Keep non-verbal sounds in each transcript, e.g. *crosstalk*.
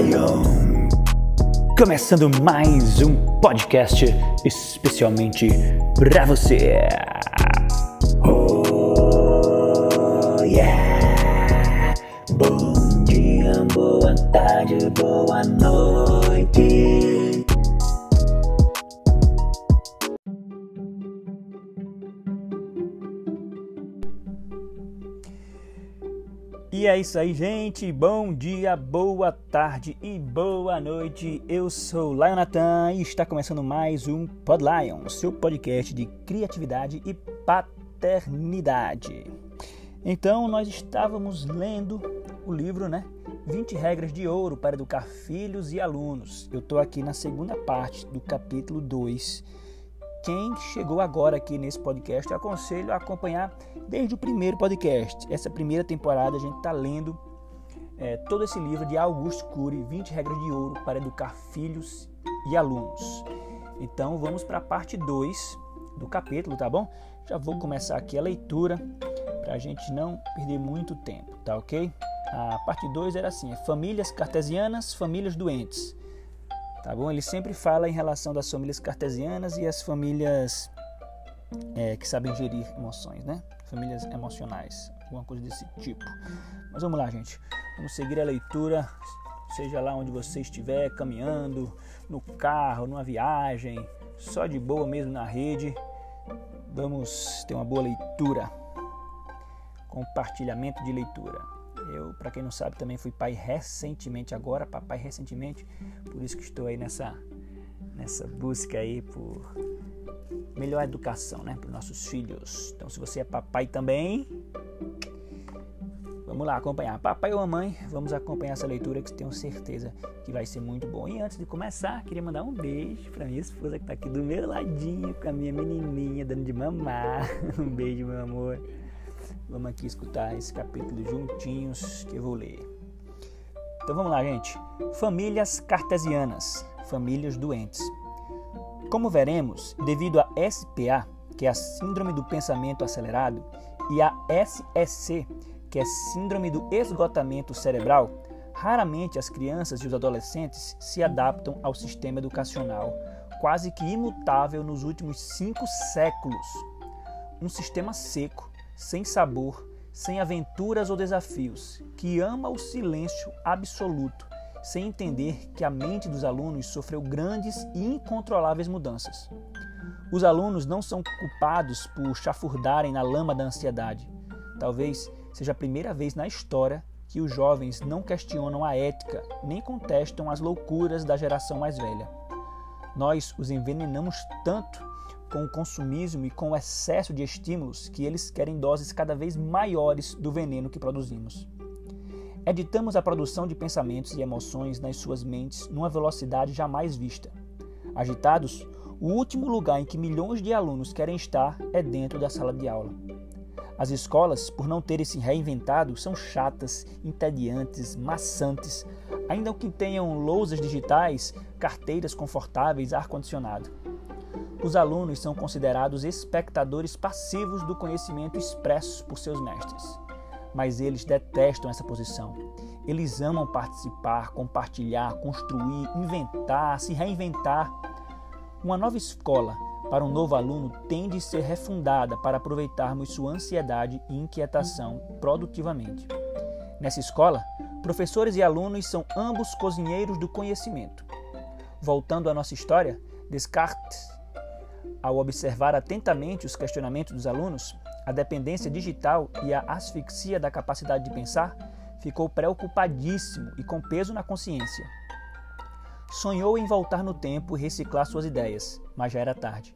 Lion! Começando mais um podcast especialmente pra você. Oh yeah! Bom dia, boa tarde, boa noite. Isso aí, gente. Bom dia, boa tarde e boa noite. Eu sou Lion Nathan e está começando mais um Pod Lion, seu podcast de criatividade e paternidade. Então, nós estávamos lendo o livro, né? 20 regras de ouro para educar filhos e alunos. Eu estou aqui na segunda parte do capítulo 2 quem chegou agora aqui nesse podcast, eu aconselho a acompanhar desde o primeiro podcast. Essa primeira temporada a gente está lendo é, todo esse livro de Augusto Cury, 20 regras de ouro para educar filhos e alunos. Então vamos para a parte 2 do capítulo, tá bom? Já vou começar aqui a leitura para a gente não perder muito tempo, tá ok? A parte 2 era assim: famílias cartesianas, famílias doentes. Tá bom? Ele sempre fala em relação das famílias cartesianas e as famílias é, que sabem gerir emoções, né? Famílias emocionais, alguma coisa desse tipo. Mas vamos lá, gente. Vamos seguir a leitura, seja lá onde você estiver, caminhando, no carro, numa viagem, só de boa mesmo na rede. Vamos ter uma boa leitura. Compartilhamento de leitura. Eu, para quem não sabe, também fui pai recentemente agora, papai recentemente, por isso que estou aí nessa nessa busca aí por melhor educação, né, para os nossos filhos. Então, se você é papai também, vamos lá acompanhar. Papai ou mamãe, vamos acompanhar essa leitura que tenho certeza que vai ser muito bom. E antes de começar, queria mandar um beijo para minha esposa que está aqui do meu ladinho com a minha menininha dando de mamar. *laughs* Um beijo, meu amor. Vamos aqui escutar esse capítulo juntinhos que eu vou ler. Então vamos lá, gente. Famílias cartesianas, famílias doentes. Como veremos, devido a SPA, que é a Síndrome do Pensamento Acelerado, e a SSC, que é Síndrome do Esgotamento Cerebral, raramente as crianças e os adolescentes se adaptam ao sistema educacional, quase que imutável nos últimos cinco séculos. Um sistema seco, sem sabor, sem aventuras ou desafios, que ama o silêncio absoluto, sem entender que a mente dos alunos sofreu grandes e incontroláveis mudanças. Os alunos não são culpados por chafurdarem na lama da ansiedade. Talvez seja a primeira vez na história que os jovens não questionam a ética nem contestam as loucuras da geração mais velha. Nós os envenenamos tanto com o consumismo e com o excesso de estímulos que eles querem doses cada vez maiores do veneno que produzimos. Editamos a produção de pensamentos e emoções nas suas mentes numa velocidade jamais vista. Agitados, o último lugar em que milhões de alunos querem estar é dentro da sala de aula. As escolas, por não terem se reinventado, são chatas, entediantes, maçantes, ainda que tenham lousas digitais, carteiras confortáveis, ar-condicionado. Os alunos são considerados espectadores passivos do conhecimento expresso por seus mestres. Mas eles detestam essa posição. Eles amam participar, compartilhar, construir, inventar, se reinventar. Uma nova escola para um novo aluno tem de ser refundada para aproveitarmos sua ansiedade e inquietação produtivamente. Nessa escola, professores e alunos são ambos cozinheiros do conhecimento. Voltando à nossa história, Descartes ao observar atentamente os questionamentos dos alunos, a dependência digital e a asfixia da capacidade de pensar, ficou preocupadíssimo e com peso na consciência. Sonhou em voltar no tempo e reciclar suas ideias, mas já era tarde.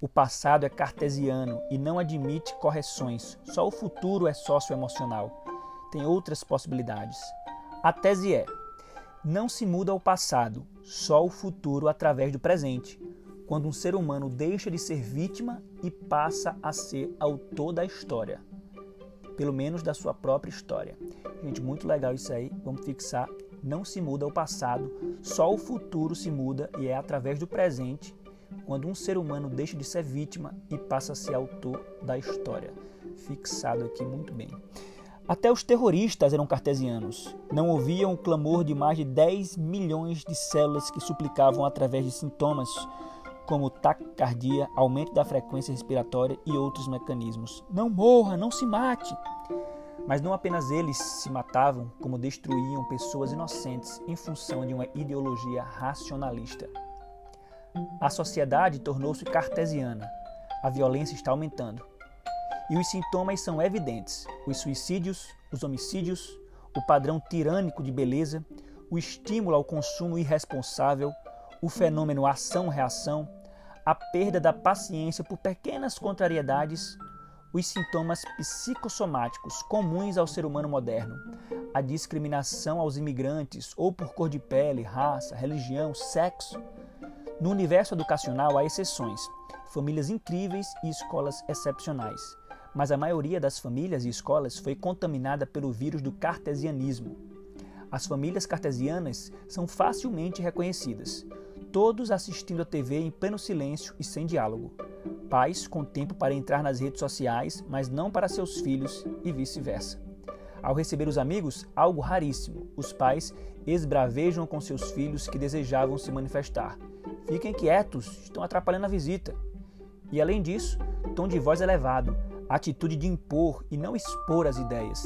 O passado é cartesiano e não admite correções, só o futuro é socioemocional. Tem outras possibilidades. A tese é: não se muda o passado, só o futuro através do presente quando um ser humano deixa de ser vítima e passa a ser autor da história, pelo menos da sua própria história. Gente, muito legal isso aí. Vamos fixar. Não se muda o passado, só o futuro se muda e é através do presente quando um ser humano deixa de ser vítima e passa a ser autor da história. Fixado aqui muito bem. Até os terroristas eram cartesianos. Não ouviam o clamor de mais de 10 milhões de células que suplicavam através de sintomas como taquicardia, aumento da frequência respiratória e outros mecanismos. Não morra, não se mate. Mas não apenas eles se matavam, como destruíam pessoas inocentes em função de uma ideologia racionalista. A sociedade tornou-se cartesiana. A violência está aumentando. E os sintomas são evidentes: os suicídios, os homicídios, o padrão tirânico de beleza, o estímulo ao consumo irresponsável, o fenômeno ação-reação, a perda da paciência por pequenas contrariedades, os sintomas psicossomáticos comuns ao ser humano moderno, a discriminação aos imigrantes ou por cor de pele, raça, religião, sexo. No universo educacional há exceções, famílias incríveis e escolas excepcionais mas a maioria das famílias e escolas foi contaminada pelo vírus do cartesianismo. As famílias cartesianas são facilmente reconhecidas, todos assistindo a TV em pleno silêncio e sem diálogo. Pais com tempo para entrar nas redes sociais, mas não para seus filhos e vice-versa. Ao receber os amigos, algo raríssimo, os pais esbravejam com seus filhos que desejavam se manifestar. Fiquem quietos, estão atrapalhando a visita. E além disso, tom de voz elevado, atitude de impor e não expor as ideias,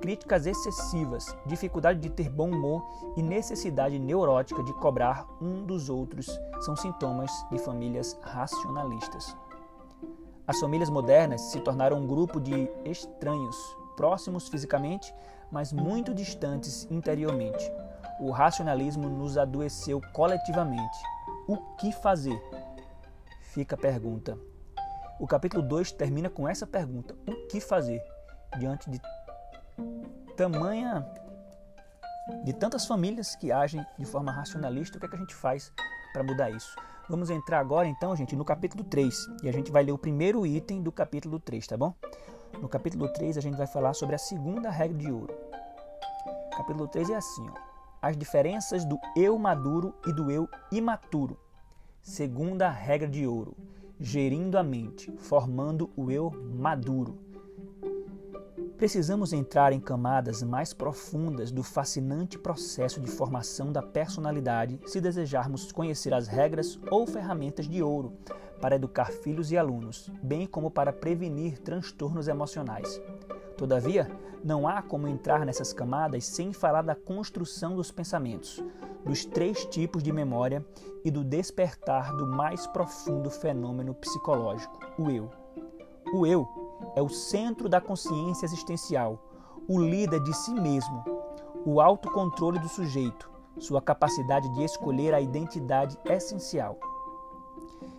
críticas excessivas, dificuldade de ter bom humor e necessidade neurótica de cobrar um dos outros são sintomas de famílias racionalistas. As famílias modernas se tornaram um grupo de estranhos, próximos fisicamente, mas muito distantes interiormente. O racionalismo nos adoeceu coletivamente. O que fazer? Fica a pergunta. O capítulo 2 termina com essa pergunta: o que fazer diante de tamanha de tantas famílias que agem de forma racionalista? O que é que a gente faz para mudar isso? Vamos entrar agora então, gente, no capítulo 3, e a gente vai ler o primeiro item do capítulo 3, tá bom? No capítulo 3 a gente vai falar sobre a segunda regra de ouro. Capítulo 3 é assim, ó: as diferenças do eu maduro e do eu imaturo. Segunda regra de ouro gerindo a mente, formando o eu maduro. Precisamos entrar em camadas mais profundas do fascinante processo de formação da personalidade se desejarmos conhecer as regras ou ferramentas de ouro para educar filhos e alunos, bem como para prevenir transtornos emocionais. Todavia, não há como entrar nessas camadas sem falar da construção dos pensamentos, dos três tipos de memória e do despertar do mais profundo fenômeno psicológico, o eu. O eu é o centro da consciência existencial, o líder de si mesmo, o autocontrole do sujeito, sua capacidade de escolher a identidade essencial.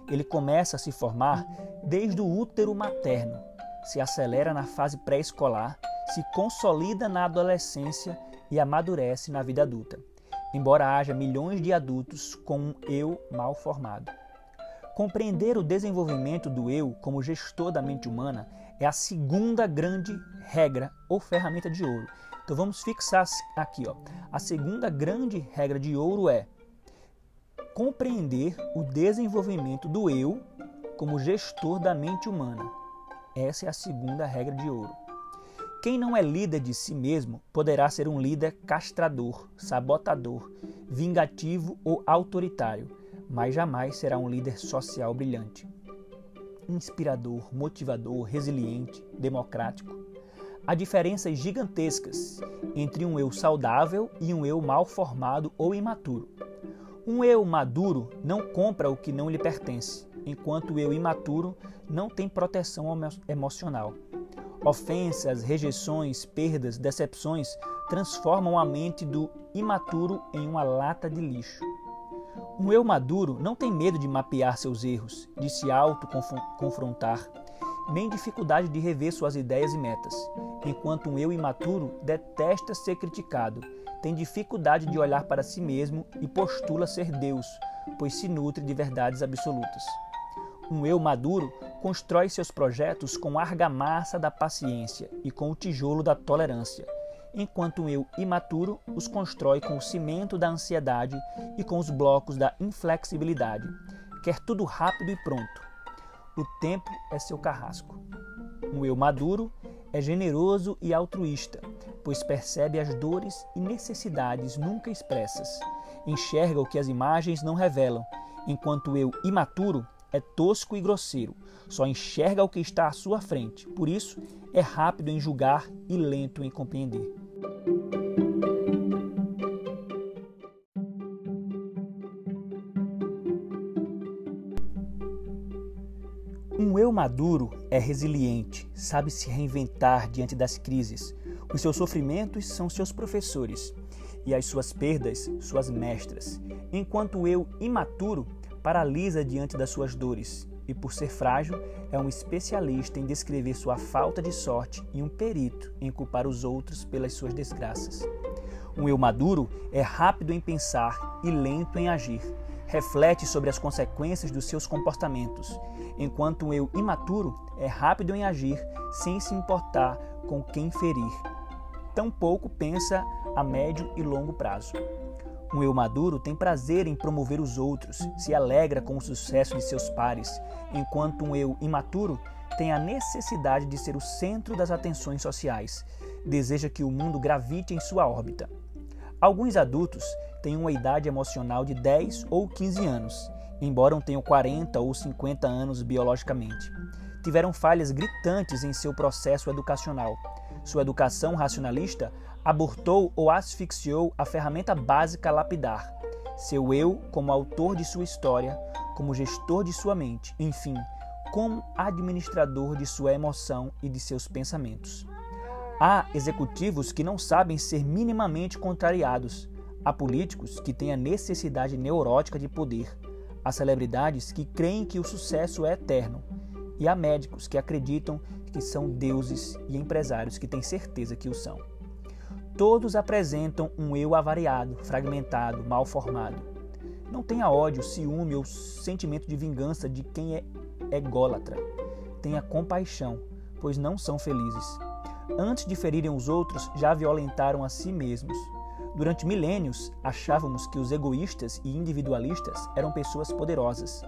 Ele começa a se formar desde o útero materno, se acelera na fase pré-escolar, se consolida na adolescência e amadurece na vida adulta embora haja milhões de adultos com um eu mal formado. Compreender o desenvolvimento do eu como gestor da mente humana é a segunda grande regra ou ferramenta de ouro. Então vamos fixar aqui, ó. A segunda grande regra de ouro é compreender o desenvolvimento do eu como gestor da mente humana. Essa é a segunda regra de ouro. Quem não é líder de si mesmo poderá ser um líder castrador, sabotador, vingativo ou autoritário, mas jamais será um líder social brilhante. Inspirador, motivador, resiliente, democrático. Há diferenças gigantescas entre um eu saudável e um eu mal formado ou imaturo. Um eu maduro não compra o que não lhe pertence, enquanto o eu imaturo não tem proteção emocional. Ofensas, rejeições, perdas, decepções transformam a mente do imaturo em uma lata de lixo. Um eu maduro não tem medo de mapear seus erros, de se auto-confrontar, nem dificuldade de rever suas ideias e metas, enquanto um eu imaturo detesta ser criticado, tem dificuldade de olhar para si mesmo e postula ser Deus, pois se nutre de verdades absolutas. Um eu maduro constrói seus projetos com a argamassa da paciência e com o tijolo da tolerância, enquanto um eu imaturo os constrói com o cimento da ansiedade e com os blocos da inflexibilidade. Quer tudo rápido e pronto. O tempo é seu carrasco. Um eu maduro é generoso e altruísta, pois percebe as dores e necessidades nunca expressas. Enxerga o que as imagens não revelam, enquanto eu, imaturo, é tosco e grosseiro, só enxerga o que está à sua frente, por isso é rápido em julgar e lento em compreender. Um eu maduro é resiliente, sabe se reinventar diante das crises. Os seus sofrimentos são seus professores e as suas perdas, suas mestras, enquanto o eu imaturo paralisa diante das suas dores e, por ser frágil, é um especialista em descrever sua falta de sorte e um perito em culpar os outros pelas suas desgraças. Um eu maduro é rápido em pensar e lento em agir. Reflete sobre as consequências dos seus comportamentos, enquanto um eu imaturo é rápido em agir sem se importar com quem ferir. Tampouco pensa a médio e longo prazo. Um eu maduro tem prazer em promover os outros, se alegra com o sucesso de seus pares, enquanto um eu imaturo tem a necessidade de ser o centro das atenções sociais, deseja que o mundo gravite em sua órbita. Alguns adultos têm uma idade emocional de 10 ou 15 anos, embora tenham 40 ou 50 anos biologicamente. Tiveram falhas gritantes em seu processo educacional. Sua educação racionalista abortou ou asfixiou a ferramenta básica lapidar, seu eu como autor de sua história, como gestor de sua mente, enfim, como administrador de sua emoção e de seus pensamentos. Há executivos que não sabem ser minimamente contrariados, há políticos que têm a necessidade neurótica de poder, há celebridades que creem que o sucesso é eterno, e há médicos que acreditam que são deuses e empresários que têm certeza que o são. Todos apresentam um eu avariado, fragmentado, mal formado. Não tenha ódio, ciúme ou sentimento de vingança de quem é ególatra. Tenha compaixão, pois não são felizes. Antes de ferirem os outros, já violentaram a si mesmos. Durante milênios, achávamos que os egoístas e individualistas eram pessoas poderosas.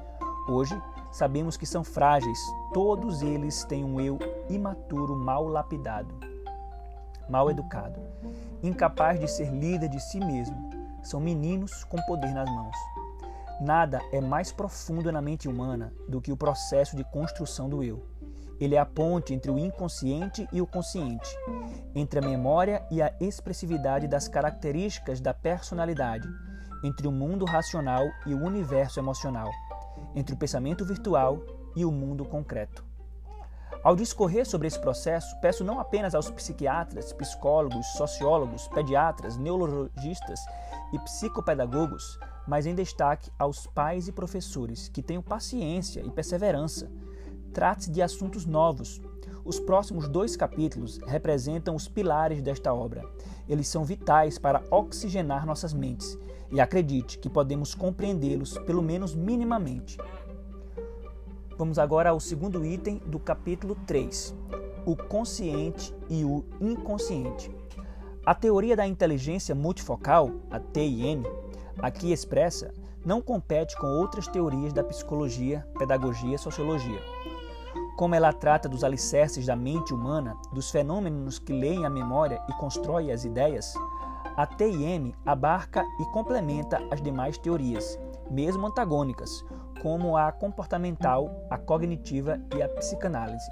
Hoje, sabemos que são frágeis. Todos eles têm um eu imaturo, mal lapidado mal educado, incapaz de ser líder de si mesmo. São meninos com poder nas mãos. Nada é mais profundo na mente humana do que o processo de construção do eu. Ele é a ponte entre o inconsciente e o consciente, entre a memória e a expressividade das características da personalidade, entre o mundo racional e o universo emocional, entre o pensamento virtual e o mundo concreto. Ao discorrer sobre esse processo, peço não apenas aos psiquiatras, psicólogos, sociólogos, pediatras, neurologistas e psicopedagogos, mas em destaque aos pais e professores que tenham paciência e perseverança. Trate-se de assuntos novos. Os próximos dois capítulos representam os pilares desta obra. Eles são vitais para oxigenar nossas mentes e acredite que podemos compreendê-los, pelo menos minimamente. Vamos agora ao segundo item do capítulo 3, o consciente e o inconsciente. A teoria da inteligência multifocal, a TIM, aqui expressa, não compete com outras teorias da psicologia, pedagogia e sociologia. Como ela trata dos alicerces da mente humana, dos fenômenos que leem a memória e constroem as ideias, a TIM abarca e complementa as demais teorias, mesmo antagônicas, como a comportamental, a cognitiva e a psicanálise.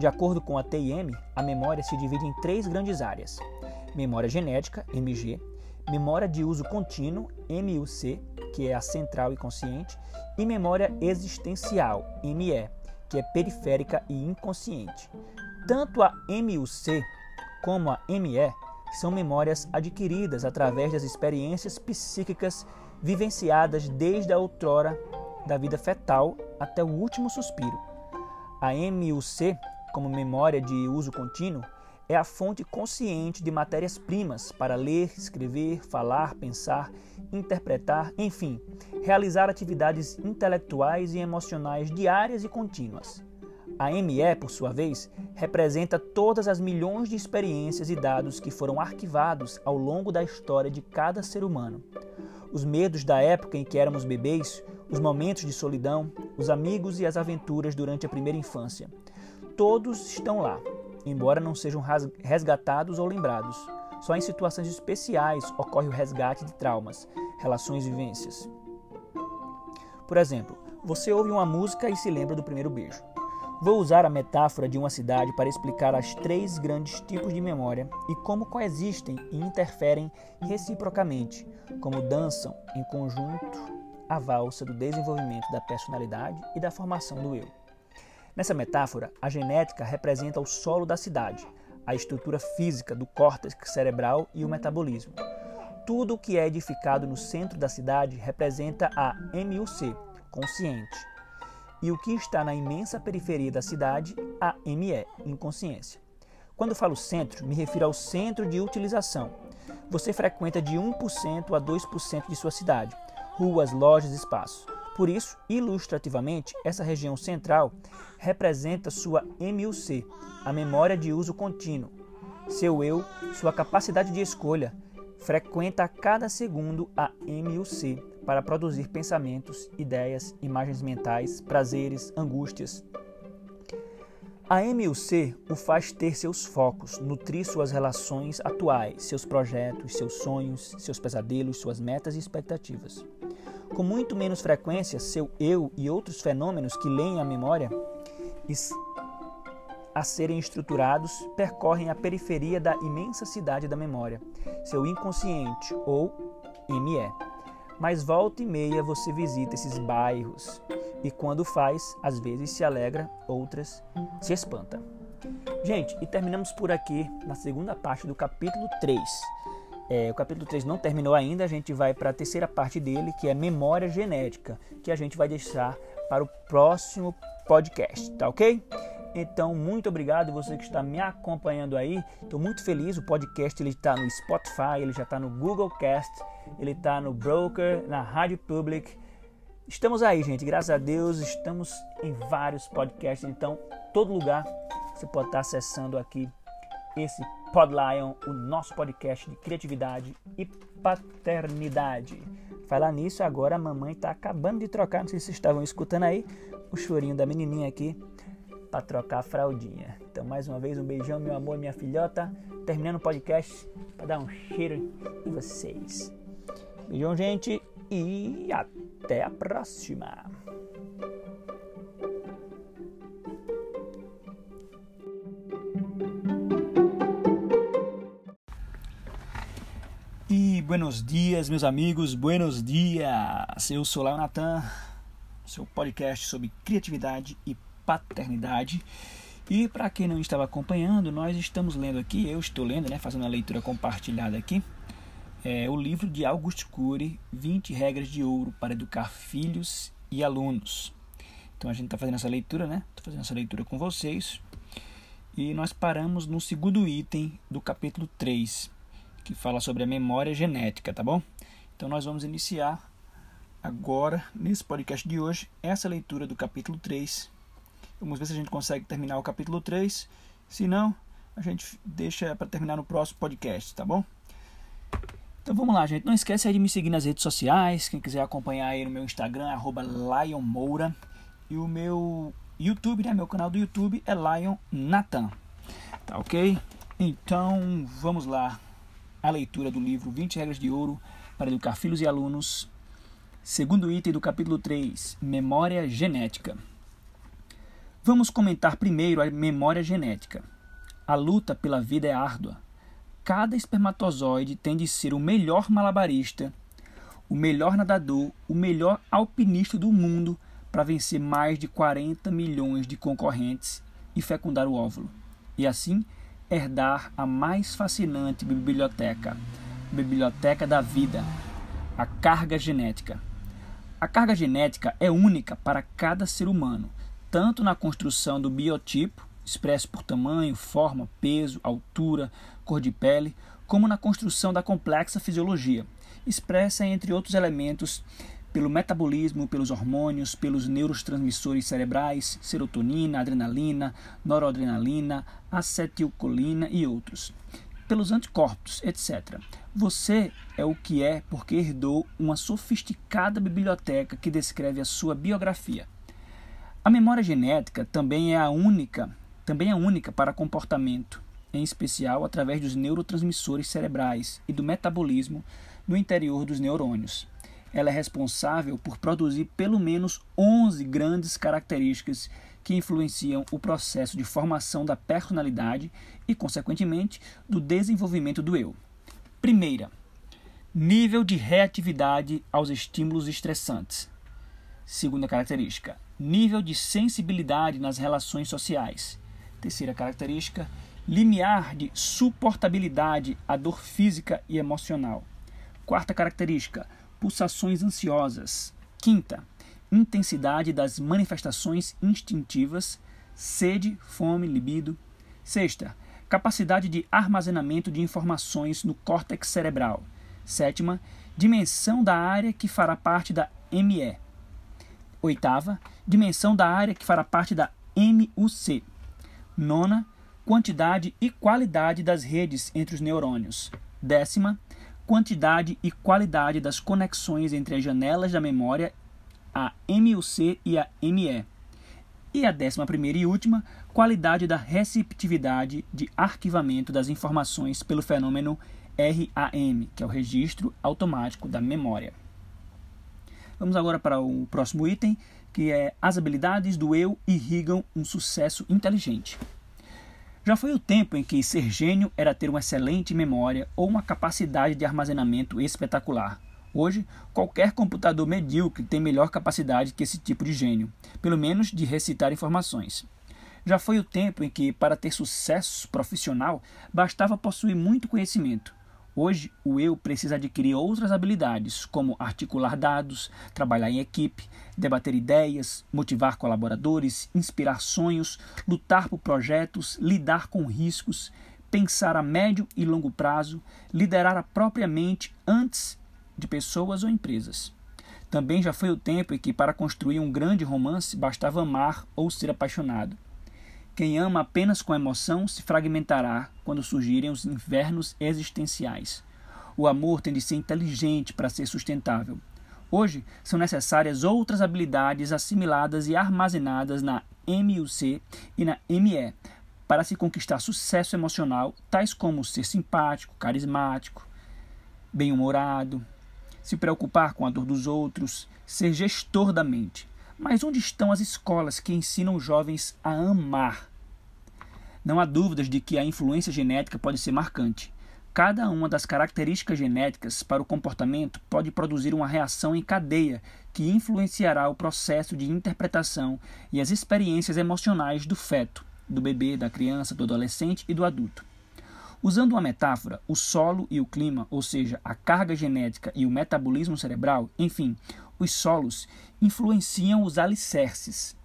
De acordo com a TIM, a memória se divide em três grandes áreas: memória genética, MG, memória de uso contínuo, MUC, que é a central e consciente, e memória existencial, ME, que é periférica e inconsciente. Tanto a MUC como a ME são memórias adquiridas através das experiências psíquicas vivenciadas desde a outrora da vida fetal até o último suspiro. A MUC, como memória de uso contínuo, é a fonte consciente de matérias-primas para ler, escrever, falar, pensar, interpretar, enfim, realizar atividades intelectuais e emocionais diárias e contínuas. A ME, por sua vez, representa todas as milhões de experiências e dados que foram arquivados ao longo da história de cada ser humano. Os medos da época em que éramos bebês, os momentos de solidão, os amigos e as aventuras durante a primeira infância. Todos estão lá. embora não sejam resgatados ou lembrados. Só em situações especiais ocorre o resgate de traumas, relações e vivências. Por exemplo, você ouve uma música e se lembra do primeiro beijo. Vou usar a metáfora de uma cidade para explicar as três grandes tipos de memória e como coexistem e interferem reciprocamente, como dançam em conjunto a valsa do desenvolvimento da personalidade e da formação do eu. Nessa metáfora, a genética representa o solo da cidade, a estrutura física do córtex cerebral e o metabolismo. Tudo o que é edificado no centro da cidade representa a MUC, consciente, e o que está na imensa periferia da cidade, a ME, inconsciência. Quando falo centro, me refiro ao centro de utilização. Você frequenta de 1% a 2% de sua cidade, ruas, lojas, espaços. Por isso, ilustrativamente, essa região central representa sua MUC, a memória de uso contínuo. Seu eu, sua capacidade de escolha, frequenta a cada segundo a MUC, para produzir pensamentos, ideias, imagens mentais, prazeres, angústias. A MUC o faz ter seus focos, nutrir suas relações atuais, seus projetos, seus sonhos, seus pesadelos, suas metas e expectativas. Com muito menos frequência, seu eu e outros fenômenos que leem a memória a serem estruturados percorrem a periferia da imensa cidade da memória, seu inconsciente ou ME mas volta e meia você visita esses bairros e quando faz, às vezes se alegra, outras se espanta. Gente, e terminamos por aqui na segunda parte do capítulo 3. É, o capítulo 3 não terminou ainda, a gente vai para a terceira parte dele, que é memória genética, que a gente vai deixar para o próximo podcast, tá ok? Então, muito obrigado você que está me acompanhando aí. Estou muito feliz. O podcast ele está no Spotify, ele já está no Google Cast, ele está no Broker, na Rádio Public. Estamos aí, gente. Graças a Deus, estamos em vários podcasts. Então, todo lugar você pode estar acessando aqui esse Podlion, o nosso podcast de criatividade e paternidade. Falar nisso, agora a mamãe está acabando de trocar, não sei se vocês estavam escutando aí, o chorinho da menininha aqui para trocar a fraldinha. Então, mais uma vez, um beijão, meu amor, minha filhota. Terminando o podcast para dar um cheiro em vocês. Beijão, gente, e até a próxima. Buenos dias, meus amigos, buenos dias. Eu sou Léo Natan, seu podcast sobre criatividade e paternidade. E para quem não estava acompanhando, nós estamos lendo aqui, eu estou lendo, né, fazendo a leitura compartilhada aqui, é, o livro de Auguste Cury, 20 regras de ouro para educar filhos e alunos. Então a gente está fazendo essa leitura, né? Estou fazendo essa leitura com vocês. E nós paramos no segundo item do capítulo 3, que fala sobre a memória genética, tá bom? Então nós vamos iniciar agora, nesse podcast de hoje, essa leitura do capítulo 3 Vamos ver se a gente consegue terminar o capítulo 3. Se não, a gente deixa para terminar no próximo podcast, tá bom? Então vamos lá, gente. Não esquece de me seguir nas redes sociais. Quem quiser acompanhar aí no meu Instagram, arroba Lion Moura. E o meu YouTube, né? Meu canal do YouTube é Lion Nathan. Tá ok? Então vamos lá. A leitura do livro 20 Regras de Ouro para Educar Filhos e Alunos. Segundo item do capítulo 3, Memória Genética. Vamos comentar primeiro a memória genética. A luta pela vida é árdua. Cada espermatozoide tem de ser o melhor malabarista, o melhor nadador, o melhor alpinista do mundo para vencer mais de 40 milhões de concorrentes e fecundar o óvulo. E assim herdar a mais fascinante biblioteca, biblioteca da vida, a carga genética. A carga genética é única para cada ser humano tanto na construção do biotipo, expresso por tamanho, forma, peso, altura, cor de pele, como na construção da complexa fisiologia, expressa entre outros elementos pelo metabolismo, pelos hormônios, pelos neurotransmissores cerebrais, serotonina, adrenalina, noradrenalina, acetilcolina e outros, pelos anticorpos, etc. Você é o que é porque herdou uma sofisticada biblioteca que descreve a sua biografia. A memória genética também é a única, também é única para comportamento, em especial através dos neurotransmissores cerebrais e do metabolismo no interior dos neurônios. Ela é responsável por produzir pelo menos 11 grandes características que influenciam o processo de formação da personalidade e, consequentemente, do desenvolvimento do eu. Primeira, nível de reatividade aos estímulos estressantes. Segunda característica, nível de sensibilidade nas relações sociais. Terceira característica, limiar de suportabilidade à dor física e emocional. Quarta característica, pulsações ansiosas. Quinta, intensidade das manifestações instintivas, sede, fome, libido. Sexta, capacidade de armazenamento de informações no córtex cerebral. Sétima, dimensão da área que fará parte da ME. Oitava, dimensão da área que fará parte da MUC. Nona, quantidade e qualidade das redes entre os neurônios. Décima, quantidade e qualidade das conexões entre as janelas da memória, a MUC e a ME. E a décima primeira e última, qualidade da receptividade de arquivamento das informações pelo fenômeno RAM, que é o registro automático da memória. Vamos agora para o próximo item, que é as habilidades do eu irrigam um sucesso inteligente. Já foi o tempo em que ser gênio era ter uma excelente memória ou uma capacidade de armazenamento espetacular. Hoje, qualquer computador medíocre tem melhor capacidade que esse tipo de gênio, pelo menos de recitar informações. Já foi o tempo em que, para ter sucesso profissional, bastava possuir muito conhecimento. Hoje, o eu precisa adquirir outras habilidades, como articular dados, trabalhar em equipe, debater ideias, motivar colaboradores, inspirar sonhos, lutar por projetos, lidar com riscos, pensar a médio e longo prazo, liderar a própria mente antes de pessoas ou empresas. Também já foi o tempo em que, para construir um grande romance, bastava amar ou ser apaixonado. Quem ama apenas com emoção se fragmentará quando surgirem os invernos existenciais. O amor tem de ser inteligente para ser sustentável. Hoje são necessárias outras habilidades assimiladas e armazenadas na MUC e na ME para se conquistar sucesso emocional, tais como ser simpático, carismático, bem-humorado, se preocupar com a dor dos outros, ser gestor da mente. Mas onde estão as escolas que ensinam os jovens a amar? Não há dúvidas de que a influência genética pode ser marcante. Cada uma das características genéticas para o comportamento pode produzir uma reação em cadeia que influenciará o processo de interpretação e as experiências emocionais do feto, do bebê, da criança, do adolescente e do adulto. Usando uma metáfora, o solo e o clima, ou seja, a carga genética e o metabolismo cerebral, enfim, os solos, influenciam os alicerces,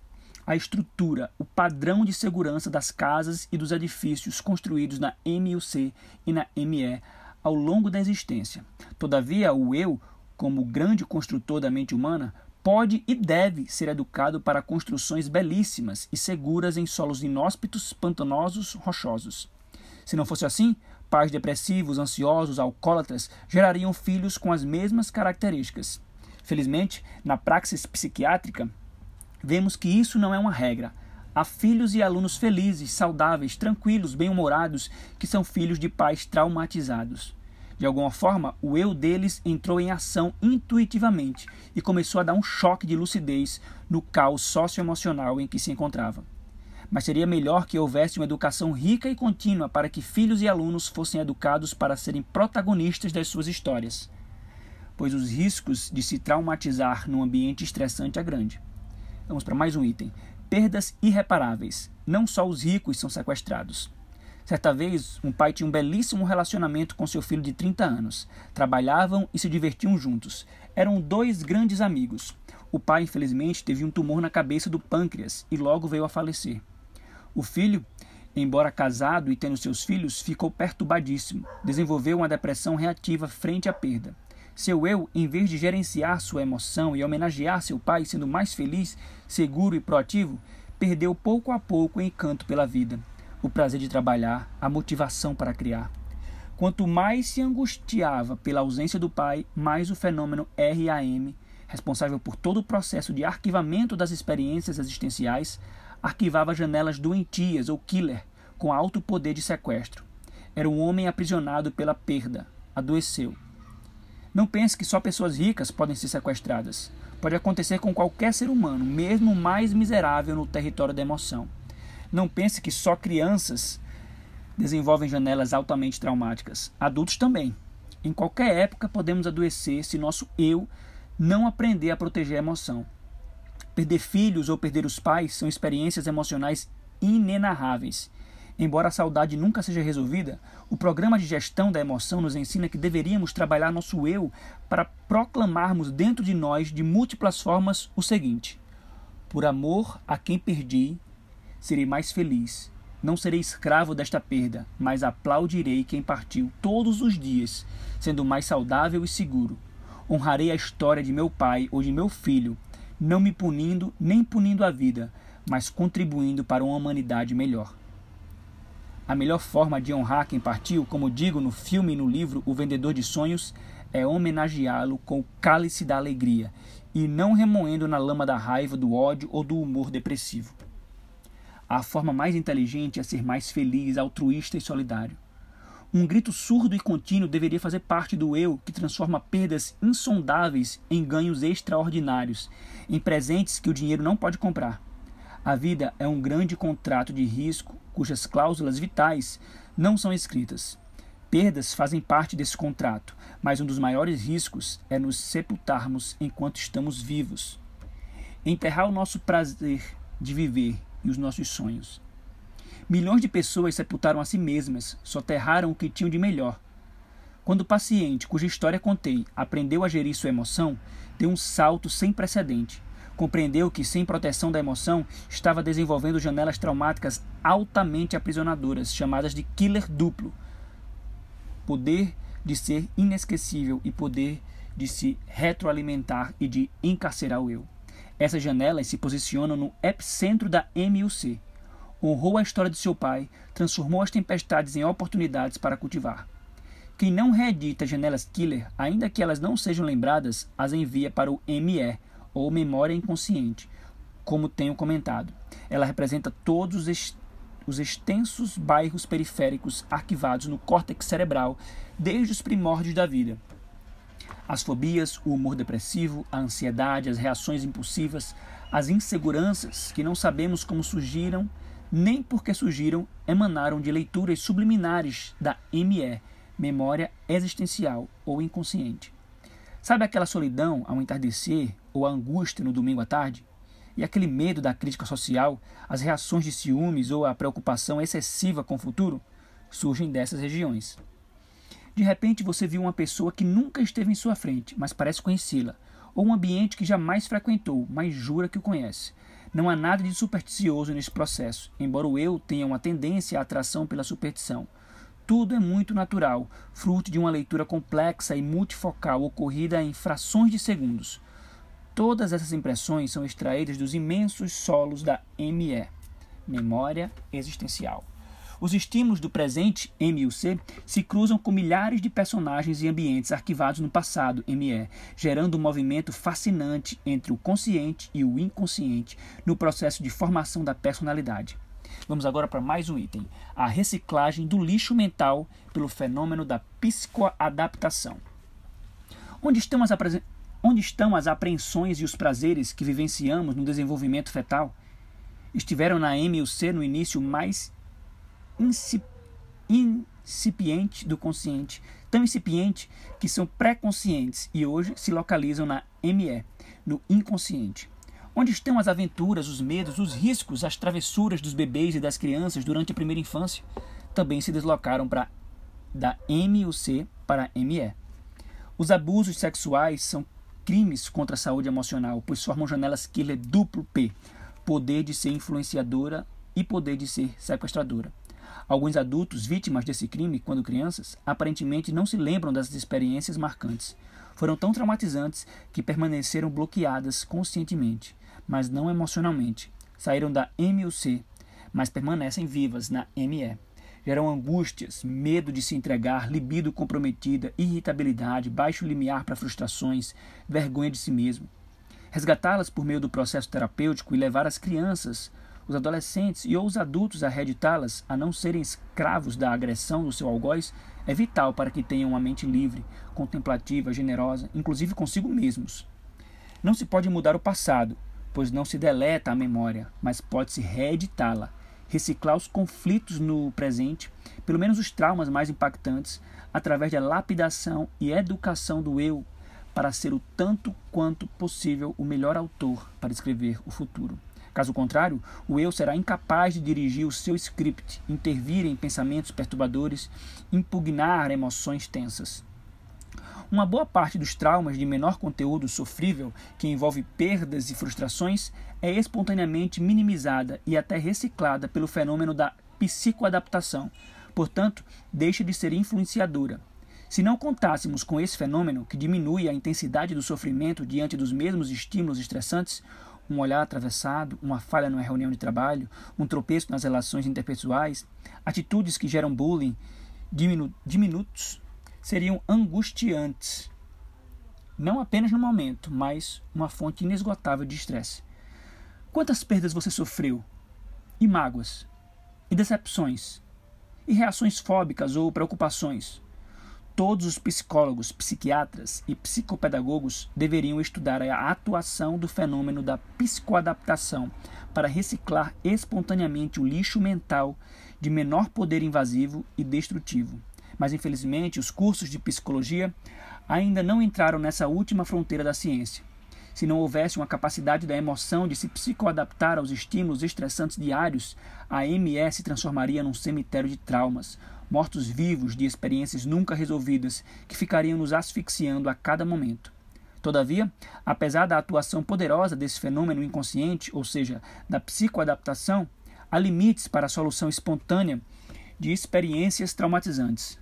a estrutura, o padrão de segurança das casas e dos edifícios construídos na MUC e na ME ao longo da existência. Todavia, o eu, como grande construtor da mente humana, pode e deve ser educado para construções belíssimas e seguras em solos inóspitos, pantanosos, rochosos. Se não fosse assim, pais depressivos, ansiosos, alcoólatras gerariam filhos com as mesmas características. Felizmente, na praxis psiquiátrica, vemos que isso não é uma regra. Há filhos e alunos felizes, saudáveis, tranquilos, bem-humorados, que são filhos de pais traumatizados. De alguma forma, o eu deles entrou em ação intuitivamente e começou a dar um choque de lucidez no caos socioemocional em que se encontrava. Mas seria melhor que houvesse uma educação rica e contínua para que filhos e alunos fossem educados para serem protagonistas das suas histórias, pois os riscos de se traumatizar num ambiente estressante é grande. Vamos para mais um item. Perdas irreparáveis. Não só os ricos são sequestrados. Certa vez, um pai tinha um belíssimo relacionamento com seu filho de 30 anos. Trabalhavam e se divertiam juntos. Eram dois grandes amigos. O pai, infelizmente, teve um tumor na cabeça do pâncreas e logo veio a falecer. O filho, embora casado e tendo seus filhos, ficou perturbadíssimo. Desenvolveu uma depressão reativa frente à perda. Seu eu, em vez de gerenciar sua emoção e homenagear seu pai sendo mais feliz, seguro e proativo, perdeu pouco a pouco o encanto pela vida, o prazer de trabalhar, a motivação para criar. Quanto mais se angustiava pela ausência do pai, mais o fenômeno RAM, responsável por todo o processo de arquivamento das experiências existenciais, arquivava janelas doentias ou killer com alto poder de sequestro. Era um homem aprisionado pela perda. Adoeceu. Não pense que só pessoas ricas podem ser sequestradas. Pode acontecer com qualquer ser humano, mesmo o mais miserável no território da emoção. Não pense que só crianças desenvolvem janelas altamente traumáticas. Adultos também. Em qualquer época podemos adoecer se nosso eu não aprender a proteger a emoção. Perder filhos ou perder os pais são experiências emocionais inenarráveis. Embora a saudade nunca seja resolvida, o programa de gestão da emoção nos ensina que deveríamos trabalhar nosso eu para proclamarmos dentro de nós, de múltiplas formas, o seguinte: Por amor a quem perdi, serei mais feliz. Não serei escravo desta perda, mas aplaudirei quem partiu todos os dias, sendo mais saudável e seguro. Honrarei a história de meu pai ou de meu filho, não me punindo nem punindo a vida, mas contribuindo para uma humanidade melhor. A melhor forma de honrar quem partiu, como digo no filme e no livro O Vendedor de Sonhos, é homenageá-lo com o cálice da alegria e não remoendo na lama da raiva, do ódio ou do humor depressivo. A forma mais inteligente é ser mais feliz, altruísta e solidário. Um grito surdo e contínuo deveria fazer parte do eu que transforma perdas insondáveis em ganhos extraordinários, em presentes que o dinheiro não pode comprar. A vida é um grande contrato de risco cujas cláusulas vitais não são escritas. Perdas fazem parte desse contrato, mas um dos maiores riscos é nos sepultarmos enquanto estamos vivos. Enterrar o nosso prazer de viver e os nossos sonhos. Milhões de pessoas sepultaram a si mesmas, soterraram o que tinham de melhor. Quando o paciente, cuja história contei, aprendeu a gerir sua emoção, deu um salto sem precedente. Compreendeu que, sem proteção da emoção, estava desenvolvendo janelas traumáticas altamente aprisionadoras, chamadas de killer duplo. Poder de ser inesquecível e poder de se retroalimentar e de encarcerar o eu. Essas janelas se posicionam no epicentro da MUC, honrou a história de seu pai, transformou as tempestades em oportunidades para cultivar. Quem não reedita janelas killer, ainda que elas não sejam lembradas, as envia para o ME, ou memória inconsciente, como tenho comentado. Ela representa todos os, os extensos bairros periféricos arquivados no córtex cerebral desde os primórdios da vida. As fobias, o humor depressivo, a ansiedade, as reações impulsivas, as inseguranças que não sabemos como surgiram nem porque surgiram, emanaram de leituras subliminares da ME, memória existencial ou inconsciente. Sabe aquela solidão ao entardecer ou a angústia no domingo à tarde? E aquele medo da crítica social, as reações de ciúmes ou a preocupação excessiva com o futuro? Surgem dessas regiões. De repente você viu uma pessoa que nunca esteve em sua frente, mas parece conhecê-la, ou um ambiente que jamais frequentou, mas jura que o conhece. Não há nada de supersticioso nesse processo, embora o eu tenha uma tendência à atração pela superstição. Tudo é muito natural, fruto de uma leitura complexa e multifocal ocorrida em frações de segundos. Todas essas impressões são extraídas dos imensos solos da ME, memória existencial. Os estímulos do presente, M e o C, se cruzam com milhares de personagens e ambientes arquivados no passado, ME, gerando um movimento fascinante entre o consciente e o inconsciente no processo de formação da personalidade. Vamos agora para mais um item: a reciclagem do lixo mental pelo fenômeno da psicoadaptação. Onde estão as, Onde estão as apreensões e os prazeres que vivenciamos no desenvolvimento fetal? Estiveram na M e o C no início mais incipiente do consciente, tão incipiente que são pré-conscientes e hoje se localizam na ME, no inconsciente. Onde estão as aventuras, os medos, os riscos, as travessuras dos bebês e das crianças durante a primeira infância? Também se deslocaram para da MUC para ME. Os abusos sexuais são crimes contra a saúde emocional, pois formam janelas killer duplo P, poder de ser influenciadora e poder de ser sequestradora. Alguns adultos vítimas desse crime, quando crianças, aparentemente não se lembram das experiências marcantes. Foram tão traumatizantes que permaneceram bloqueadas conscientemente, mas não emocionalmente. Saíram da MUC, mas permanecem vivas na ME. Geram angústias, medo de se entregar, libido comprometida, irritabilidade, baixo limiar para frustrações, vergonha de si mesmo. Resgatá-las por meio do processo terapêutico e levar as crianças os adolescentes e ou os adultos a reeditá-las a não serem escravos da agressão do seu algoz é vital para que tenham uma mente livre, contemplativa, generosa, inclusive consigo mesmos. Não se pode mudar o passado, pois não se deleta a memória, mas pode-se reeditá-la, reciclar os conflitos no presente, pelo menos os traumas mais impactantes, através da lapidação e educação do eu, para ser o tanto quanto possível o melhor autor para escrever o futuro. Caso contrário, o eu será incapaz de dirigir o seu script, intervir em pensamentos perturbadores, impugnar emoções tensas. Uma boa parte dos traumas de menor conteúdo sofrível, que envolve perdas e frustrações, é espontaneamente minimizada e até reciclada pelo fenômeno da psicoadaptação. Portanto, deixa de ser influenciadora. Se não contássemos com esse fenômeno, que diminui a intensidade do sofrimento diante dos mesmos estímulos estressantes, um olhar atravessado, uma falha numa reunião de trabalho, um tropeço nas relações interpessoais, atitudes que geram bullying diminu diminutos, seriam angustiantes. Não apenas no momento, mas uma fonte inesgotável de estresse. Quantas perdas você sofreu? E mágoas? E decepções? E reações fóbicas ou preocupações? Todos os psicólogos, psiquiatras e psicopedagogos deveriam estudar a atuação do fenômeno da psicoadaptação para reciclar espontaneamente o lixo mental de menor poder invasivo e destrutivo. Mas infelizmente, os cursos de psicologia ainda não entraram nessa última fronteira da ciência. Se não houvesse uma capacidade da emoção de se psicoadaptar aos estímulos estressantes diários, a MS se transformaria num cemitério de traumas, mortos-vivos de experiências nunca resolvidas que ficariam nos asfixiando a cada momento. Todavia, apesar da atuação poderosa desse fenômeno inconsciente, ou seja, da psicoadaptação, há limites para a solução espontânea de experiências traumatizantes.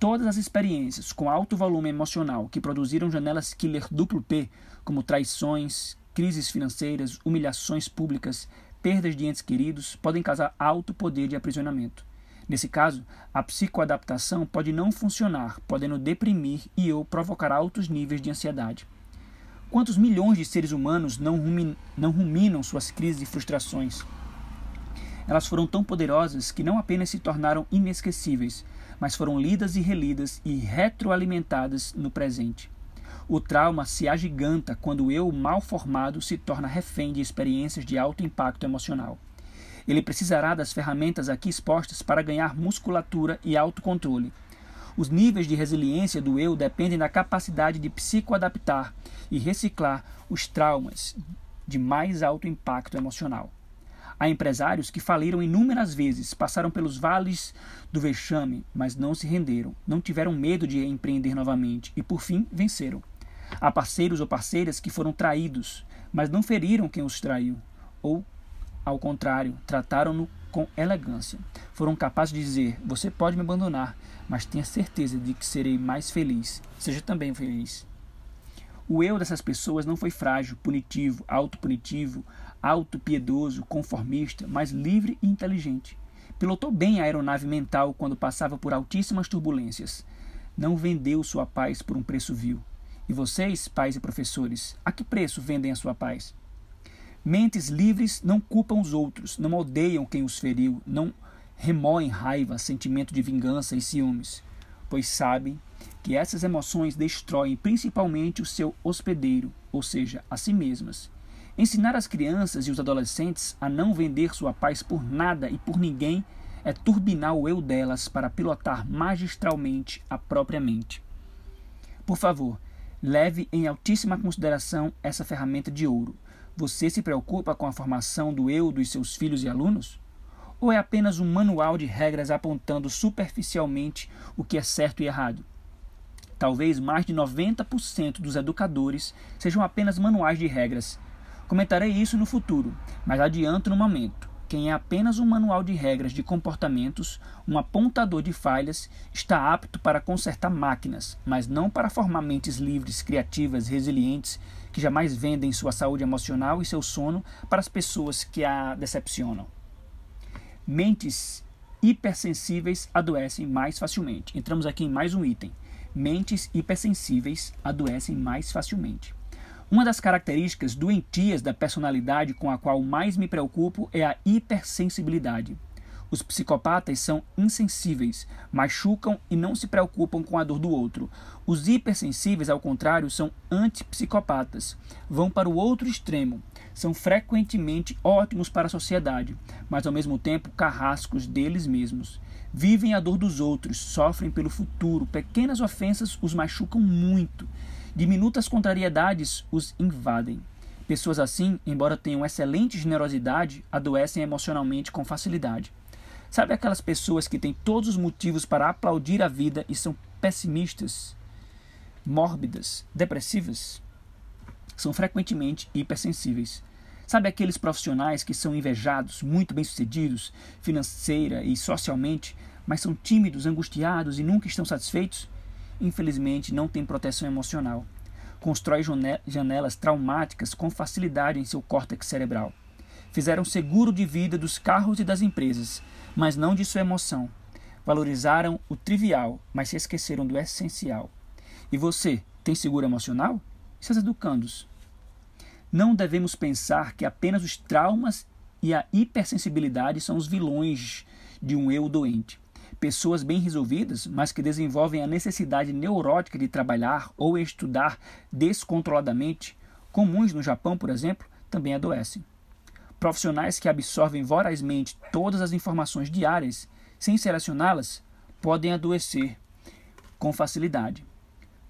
Todas as experiências com alto volume emocional que produziram janelas killer duplo P, como traições, crises financeiras, humilhações públicas, perdas de entes queridos, podem causar alto poder de aprisionamento. Nesse caso, a psicoadaptação pode não funcionar, podendo deprimir e ou provocar altos níveis de ansiedade. Quantos milhões de seres humanos não, rumin não ruminam suas crises e frustrações? Elas foram tão poderosas que não apenas se tornaram inesquecíveis, mas foram lidas e relidas e retroalimentadas no presente. O trauma se agiganta quando o eu mal formado se torna refém de experiências de alto impacto emocional. Ele precisará das ferramentas aqui expostas para ganhar musculatura e autocontrole. Os níveis de resiliência do eu dependem da capacidade de psicoadaptar e reciclar os traumas de mais alto impacto emocional. Há empresários que faliram inúmeras vezes, passaram pelos vales do vexame, mas não se renderam, não tiveram medo de empreender novamente e, por fim, venceram. Há parceiros ou parceiras que foram traídos, mas não feriram quem os traiu, ou ao contrário, trataram-no com elegância. Foram capazes de dizer: Você pode me abandonar, mas tenha certeza de que serei mais feliz. Seja também feliz. O eu dessas pessoas não foi frágil, punitivo, autopunitivo, autopiedoso, conformista, mas livre e inteligente. Pilotou bem a aeronave mental quando passava por altíssimas turbulências. Não vendeu sua paz por um preço vil. E vocês, pais e professores, a que preço vendem a sua paz? Mentes livres não culpam os outros, não odeiam quem os feriu, não remoem raiva, sentimento de vingança e ciúmes, pois sabem que essas emoções destroem principalmente o seu hospedeiro, ou seja, a si mesmas. Ensinar as crianças e os adolescentes a não vender sua paz por nada e por ninguém é turbinar o eu delas para pilotar magistralmente a própria mente. Por favor, leve em altíssima consideração essa ferramenta de ouro você se preocupa com a formação do eu dos seus filhos e alunos? Ou é apenas um manual de regras apontando superficialmente o que é certo e errado? Talvez mais de 90% dos educadores sejam apenas manuais de regras. Comentarei isso no futuro, mas adianto no momento. Quem é apenas um manual de regras de comportamentos, um apontador de falhas, está apto para consertar máquinas, mas não para formar mentes livres, criativas, resilientes, que jamais vendem sua saúde emocional e seu sono para as pessoas que a decepcionam. Mentes hipersensíveis adoecem mais facilmente. Entramos aqui em mais um item. Mentes hipersensíveis adoecem mais facilmente. Uma das características doentias da personalidade com a qual mais me preocupo é a hipersensibilidade. Os psicopatas são insensíveis, machucam e não se preocupam com a dor do outro. Os hipersensíveis, ao contrário, são antipsicopatas. Vão para o outro extremo. São frequentemente ótimos para a sociedade, mas ao mesmo tempo carrascos deles mesmos. Vivem a dor dos outros, sofrem pelo futuro, pequenas ofensas os machucam muito. Diminutas contrariedades os invadem. Pessoas assim, embora tenham excelente generosidade, adoecem emocionalmente com facilidade. Sabe aquelas pessoas que têm todos os motivos para aplaudir a vida e são pessimistas, mórbidas, depressivas? São frequentemente hipersensíveis. Sabe aqueles profissionais que são invejados, muito bem-sucedidos, financeira e socialmente, mas são tímidos, angustiados e nunca estão satisfeitos? Infelizmente, não têm proteção emocional. Constrói janelas traumáticas com facilidade em seu córtex cerebral. Fizeram seguro de vida dos carros e das empresas, mas não de sua emoção. Valorizaram o trivial, mas se esqueceram do essencial. E você, tem seguro emocional? E seus educandos? Não devemos pensar que apenas os traumas e a hipersensibilidade são os vilões de um eu doente. Pessoas bem resolvidas, mas que desenvolvem a necessidade neurótica de trabalhar ou estudar descontroladamente, comuns no Japão, por exemplo, também adoecem. Profissionais que absorvem vorazmente todas as informações diárias, sem selecioná-las, podem adoecer com facilidade.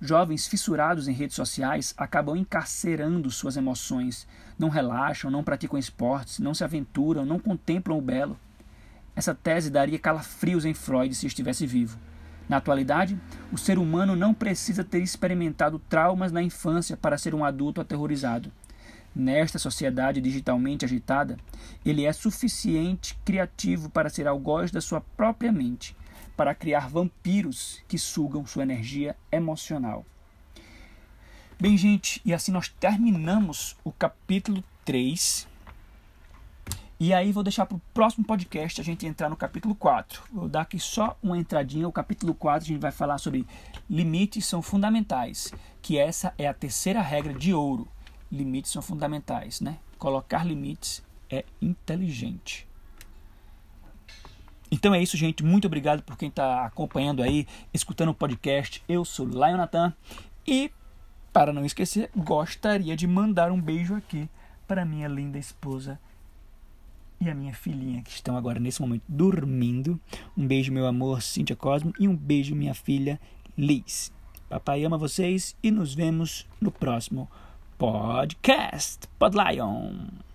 Jovens fissurados em redes sociais acabam encarcerando suas emoções, não relaxam, não praticam esportes, não se aventuram, não contemplam o belo. Essa tese daria calafrios em Freud se estivesse vivo. Na atualidade, o ser humano não precisa ter experimentado traumas na infância para ser um adulto aterrorizado. Nesta sociedade digitalmente agitada, ele é suficiente criativo para ser algoz da sua própria mente, para criar vampiros que sugam sua energia emocional. Bem, gente, e assim nós terminamos o capítulo 3. E aí vou deixar para o próximo podcast a gente entrar no capítulo 4. Vou dar aqui só uma entradinha. O capítulo 4 a gente vai falar sobre limites são fundamentais, que essa é a terceira regra de ouro limites são fundamentais, né? Colocar limites é inteligente. Então é isso, gente. Muito obrigado por quem está acompanhando aí, escutando o podcast. Eu sou Lionatan e, para não esquecer, gostaria de mandar um beijo aqui para minha linda esposa e a minha filhinha que estão agora nesse momento dormindo. Um beijo, meu amor, Cíntia Cosmo, e um beijo, minha filha Liz. Papai ama vocês e nos vemos no próximo podcast Podlion.